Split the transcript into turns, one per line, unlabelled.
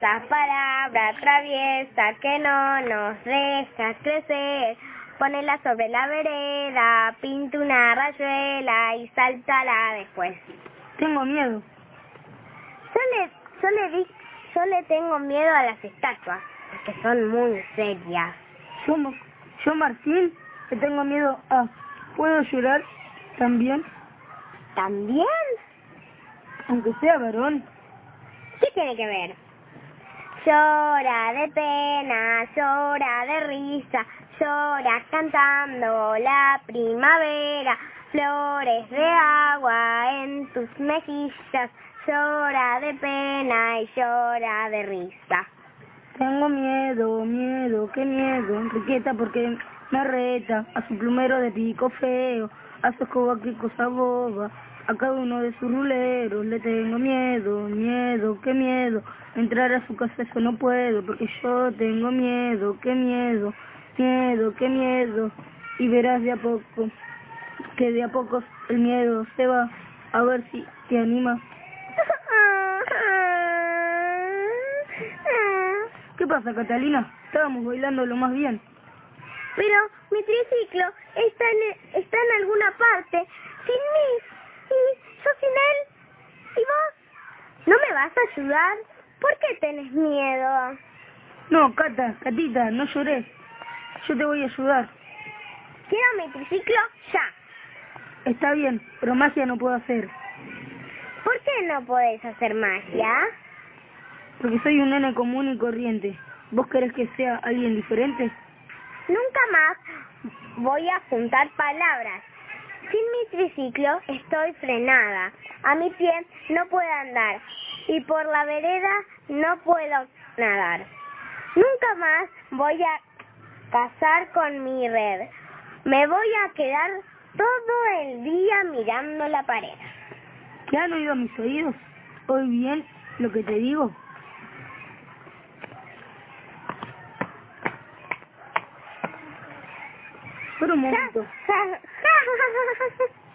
Esta palabra traviesa que no nos deja crecer. Ponela sobre la vereda, pinta una rayuela y sáltala después.
Tengo miedo.
Yo le, yo le di, yo le tengo miedo a las estatuas, porque son muy serias.
Yo, yo Martín, le tengo miedo a... ¿Puedo llorar también?
¿También?
Aunque sea varón.
¿Qué tiene que ver? Llora de pena, llora de risa, llora cantando la primavera, flores de agua en tus mejillas, llora de pena y llora de risa.
Tengo miedo, miedo, qué miedo. Enriqueta porque me reta a su plumero de pico feo, a su escoba qué cosa boba. A cada uno de sus ruleros le tengo miedo, miedo, qué miedo. Entrar a su casa eso no puedo porque yo tengo miedo, qué miedo, miedo, qué miedo. Y verás de a poco que de a poco el miedo se va. A ver si te anima. ¿Qué pasa, Catalina? Estábamos bailando lo más bien.
Pero mi triciclo está en, está en alguna parte, sin mí, y yo sin él. ¿Y vos? ¿No me vas a ayudar? ¿Por qué tenés miedo?
No, Cata, Catita, no llores. Yo te voy a ayudar.
Quiero mi triciclo ya.
Está bien, pero magia no puedo hacer.
¿Por qué no podés hacer magia?
Porque soy un nene común y corriente. ¿Vos querés que sea alguien diferente?
Nunca más voy a juntar palabras. Sin mi triciclo estoy frenada. A mi pie no puedo andar. Y por la vereda no puedo nadar. Nunca más voy a cazar con mi red. Me voy a quedar todo el día mirando la pared.
¿Qué han oído mis oídos? ¿Oí bien lo que te digo? Por un momento.